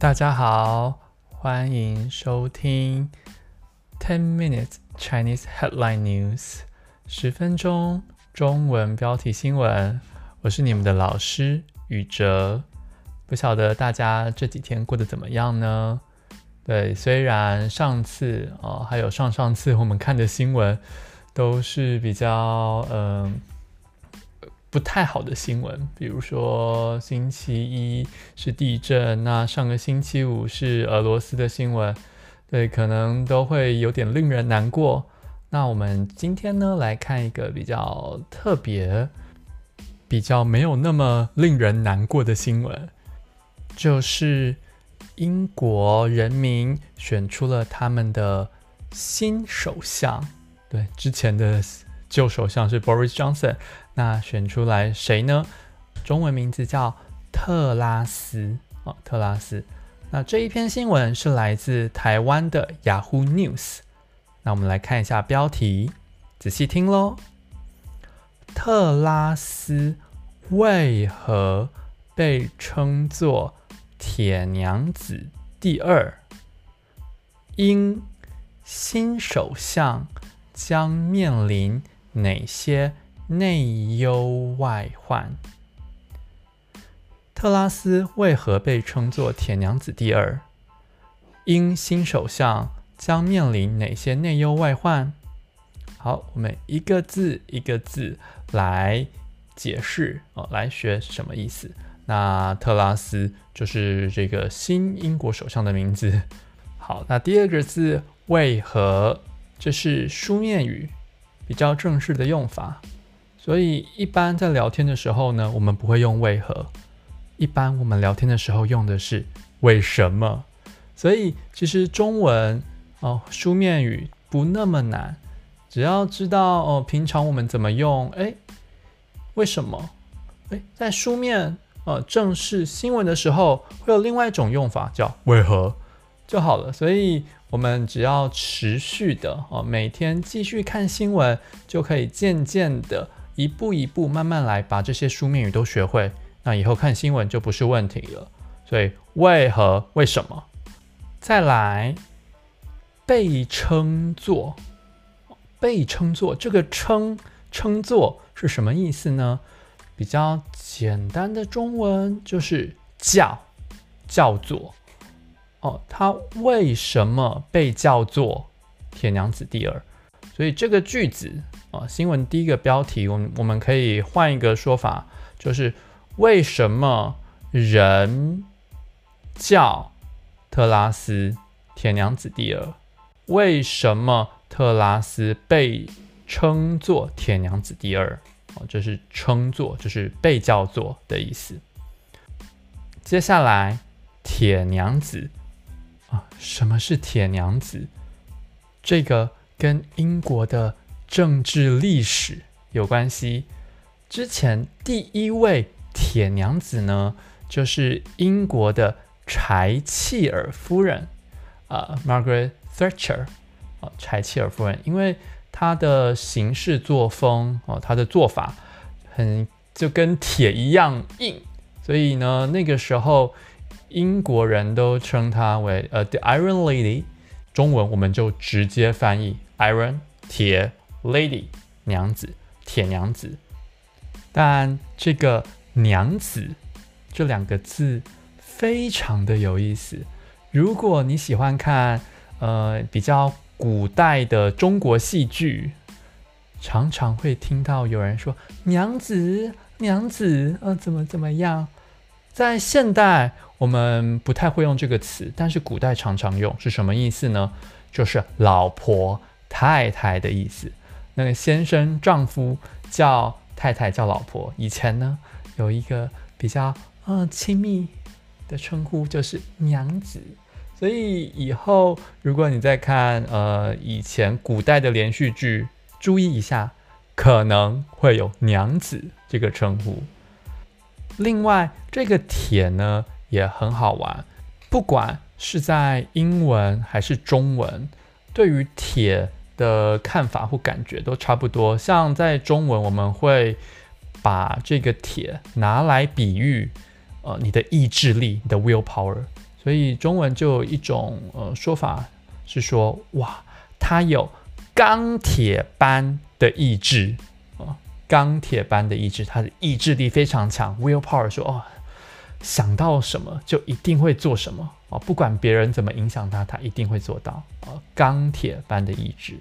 大家好，欢迎收听 Ten Minutes Chinese Headline News，十分钟中文标题新闻。我是你们的老师宇哲。不晓得大家这几天过得怎么样呢？对，虽然上次哦，还有上上次我们看的新闻都是比较嗯。不太好的新闻，比如说星期一是地震，那上个星期五是俄罗斯的新闻，对，可能都会有点令人难过。那我们今天呢，来看一个比较特别、比较没有那么令人难过的新闻，就是英国人民选出了他们的新首相。对，之前的旧首相是 Boris Johnson。那选出来谁呢？中文名字叫特拉斯哦，特拉斯。那这一篇新闻是来自台湾的 Yahoo News。那我们来看一下标题，仔细听喽。特拉斯为何被称作铁娘子第二？因新首相将面临哪些？内忧外患，特拉斯为何被称作铁娘子第二？英新首相将面临哪些内忧外患？好，我们一个字一个字来解释哦，来学是什么意思？那特拉斯就是这个新英国首相的名字。好，那第二个字为何？这是书面语，比较正式的用法。所以，一般在聊天的时候呢，我们不会用为何，一般我们聊天的时候用的是为什么。所以，其实中文哦，书面语不那么难，只要知道哦，平常我们怎么用，哎，为什么？哎，在书面呃正式新闻的时候，会有另外一种用法叫为何就好了。所以，我们只要持续的哦，每天继续看新闻，就可以渐渐的。一步一步慢慢来，把这些书面语都学会，那以后看新闻就不是问题了。所以为何？为什么？再来，被称作，被称作，这个称称作是什么意思呢？比较简单的中文就是叫，叫做。哦，他为什么被叫做铁娘子第二？所以这个句子。啊，新闻第一个标题，我们我们可以换一个说法，就是为什么人叫特拉斯铁娘子第二？为什么特拉斯被称作铁娘子第二？哦，这是称作，就是被叫做的意思。接下来，铁娘子啊，什么是铁娘子？这个跟英国的。政治历史有关系。之前第一位铁娘子呢，就是英国的柴契尔夫人，啊、，Margaret Thatcher，啊，柴契尔夫人，因为她的行事作风，哦，她的做法很就跟铁一样硬，所以呢，那个时候英国人都称她为呃，The Iron Lady，中文我们就直接翻译 Iron 铁。Lady 娘子，铁娘子，但这个娘子这两个字非常的有意思。如果你喜欢看呃比较古代的中国戏剧，常常会听到有人说娘子娘子呃怎么怎么样。在现代我们不太会用这个词，但是古代常常用，是什么意思呢？就是老婆太太的意思。那个先生、丈夫叫太太叫老婆，以前呢有一个比较呃亲密的称呼就是娘子，所以以后如果你在看呃以前古代的连续剧，注意一下，可能会有娘子这个称呼。另外，这个铁呢也很好玩，不管是在英文还是中文，对于铁。的看法或感觉都差不多，像在中文，我们会把这个铁拿来比喻，呃，你的意志力，你的 willpower，所以中文就有一种呃说法是说，哇，他有钢铁般的意志啊，钢铁般的意志，他的意志力非常强，willpower 说哦，想到什么就一定会做什么啊，不管别人怎么影响他，他一定会做到啊，钢铁般的意志。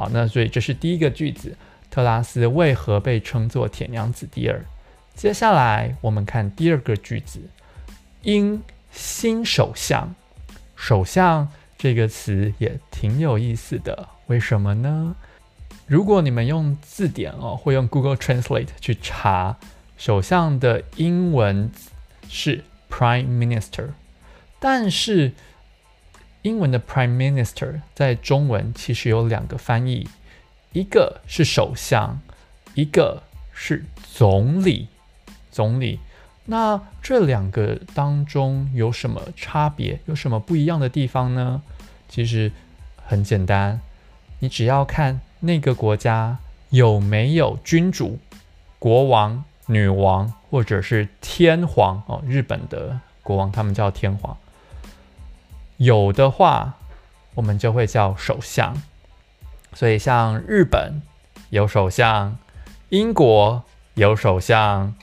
好，那所以这是第一个句子，特拉斯为何被称作铁娘子第二？接下来我们看第二个句子，因新首相，首相这个词也挺有意思的，为什么呢？如果你们用字典哦，会用 Google Translate 去查，首相的英文是 Prime Minister，但是英文的 Prime Minister 在中文其实有两个翻译，一个是首相，一个是总理。总理，那这两个当中有什么差别？有什么不一样的地方呢？其实很简单，你只要看那个国家有没有君主、国王、女王，或者是天皇哦。日本的国王他们叫天皇。有的话，我们就会叫首相。所以像日本有首相，英国有首相。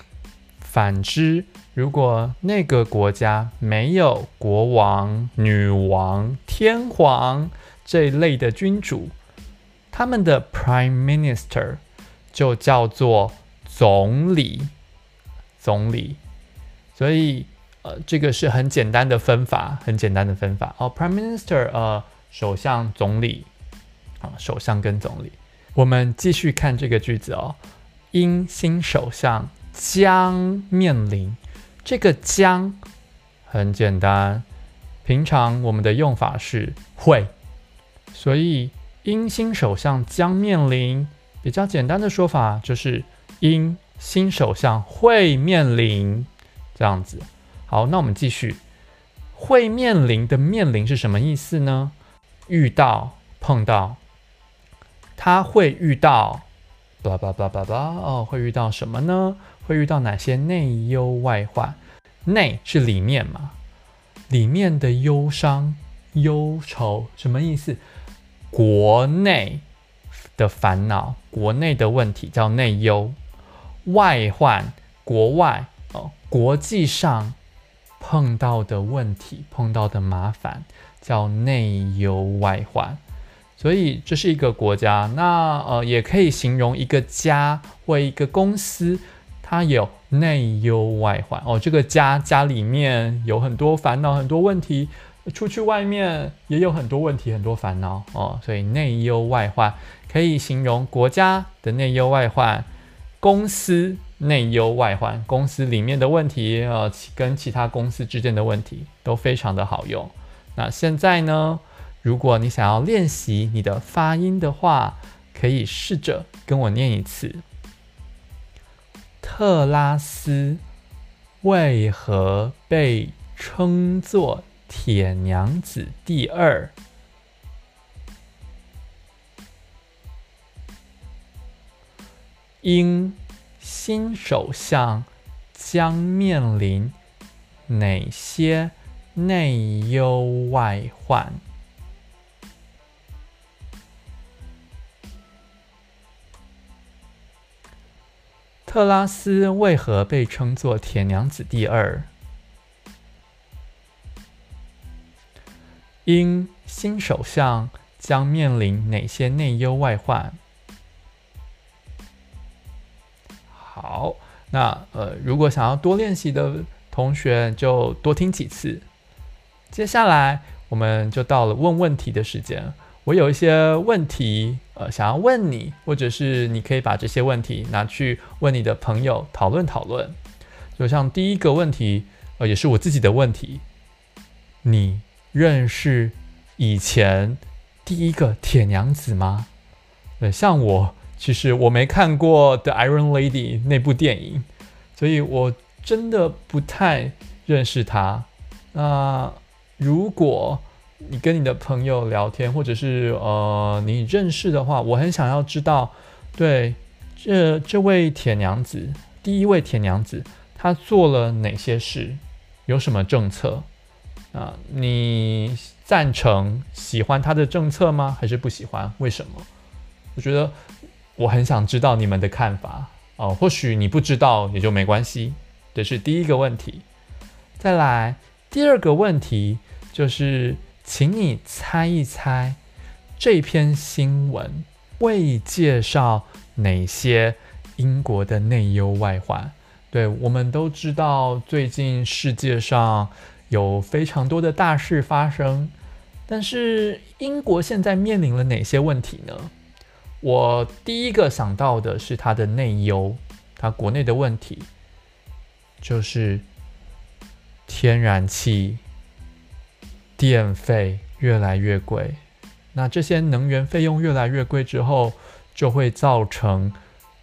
反之，如果那个国家没有国王、女王、天皇这一类的君主，他们的 Prime Minister 就叫做总理。总理，所以呃，这个是很简单的分法，很简单的分法哦。Prime Minister，呃，首相、总理，啊，首相跟总理。我们继续看这个句子哦，因新首相。将面临这个将很简单，平常我们的用法是会，所以因新首相将面临比较简单的说法就是因新首相会面临这样子。好，那我们继续，会面临的面临是什么意思呢？遇到、碰到，他会遇到，叭叭叭叭叭哦，会遇到什么呢？会遇到哪些内忧外患？内是里面嘛，里面的忧伤、忧愁什么意思？国内的烦恼、国内的问题叫内忧，外患国外哦，国际上碰到的问题、碰到的麻烦叫内忧外患。所以这是一个国家，那呃也可以形容一个家或一个公司。它有内忧外患哦，这个家家里面有很多烦恼、很多问题，出去外面也有很多问题、很多烦恼哦，所以内忧外患可以形容国家的内忧外患，公司内忧外患，公司里面的问题呃，跟其他公司之间的问题都非常的好用。那现在呢，如果你想要练习你的发音的话，可以试着跟我念一次。特拉斯为何被称作铁娘子第二？英新首相将面临哪些内忧外患？特拉斯为何被称作铁娘子第二？因新首相将面临哪些内忧外患？好，那呃，如果想要多练习的同学，就多听几次。接下来我们就到了问问题的时间。我有一些问题，呃，想要问你，或者是你可以把这些问题拿去问你的朋友讨论讨论。就像第一个问题，呃，也是我自己的问题，你认识以前第一个铁娘子吗？呃，像我，其实我没看过《The Iron Lady》那部电影，所以我真的不太认识她。那如果你跟你的朋友聊天，或者是呃你认识的话，我很想要知道，对这这位铁娘子，第一位铁娘子，她做了哪些事，有什么政策？啊，你赞成、喜欢她的政策吗？还是不喜欢？为什么？我觉得我很想知道你们的看法哦。或许你不知道也就没关系。这是第一个问题。再来第二个问题就是，请你猜一猜这篇新闻会介绍哪些英国的内忧外患？对，我们都知道，最近世界上有非常多的大事发生，但是英国现在面临了哪些问题呢？我第一个想到的是它的内忧，它国内的问题就是天然气、电费越来越贵。那这些能源费用越来越贵之后，就会造成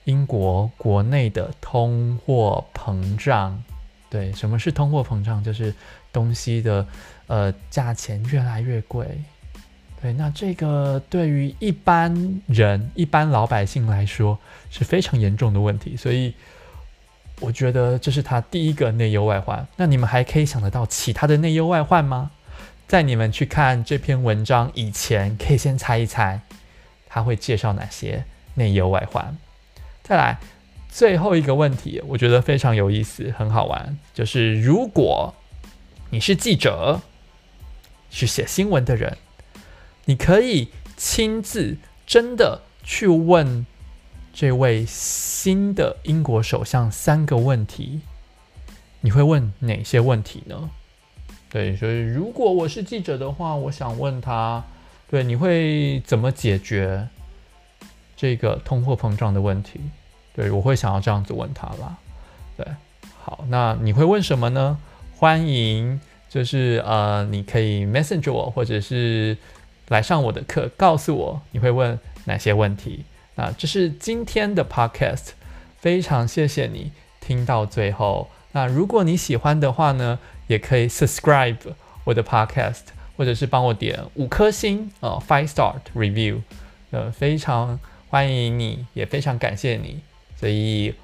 英国国内的通货膨胀。对，什么是通货膨胀？就是东西的呃价钱越来越贵。对，那这个对于一般人、一般老百姓来说是非常严重的问题，所以我觉得这是他第一个内忧外患。那你们还可以想得到其他的内忧外患吗？在你们去看这篇文章以前，可以先猜一猜他会介绍哪些内忧外患。再来最后一个问题，我觉得非常有意思，很好玩，就是如果你是记者，是写新闻的人。你可以亲自真的去问这位新的英国首相三个问题，你会问哪些问题呢？对，所以如果我是记者的话，我想问他，对，你会怎么解决这个通货膨胀的问题？对，我会想要这样子问他啦。对，好，那你会问什么呢？欢迎，就是呃，你可以 message 我，或者是。来上我的课，告诉我你会问哪些问题。那这是今天的 podcast，非常谢谢你听到最后。那如果你喜欢的话呢，也可以 subscribe 我的 podcast，或者是帮我点五颗星哦，five star review。呃，非常欢迎你，也非常感谢你。所以，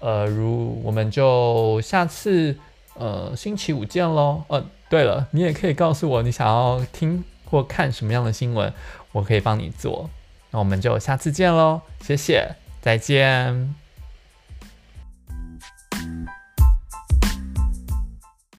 呃，如我们就下次呃星期五见喽。呃，对了，你也可以告诉我你想要听。或看什么样的新闻，我可以帮你做。那我们就下次见喽，谢谢，再见。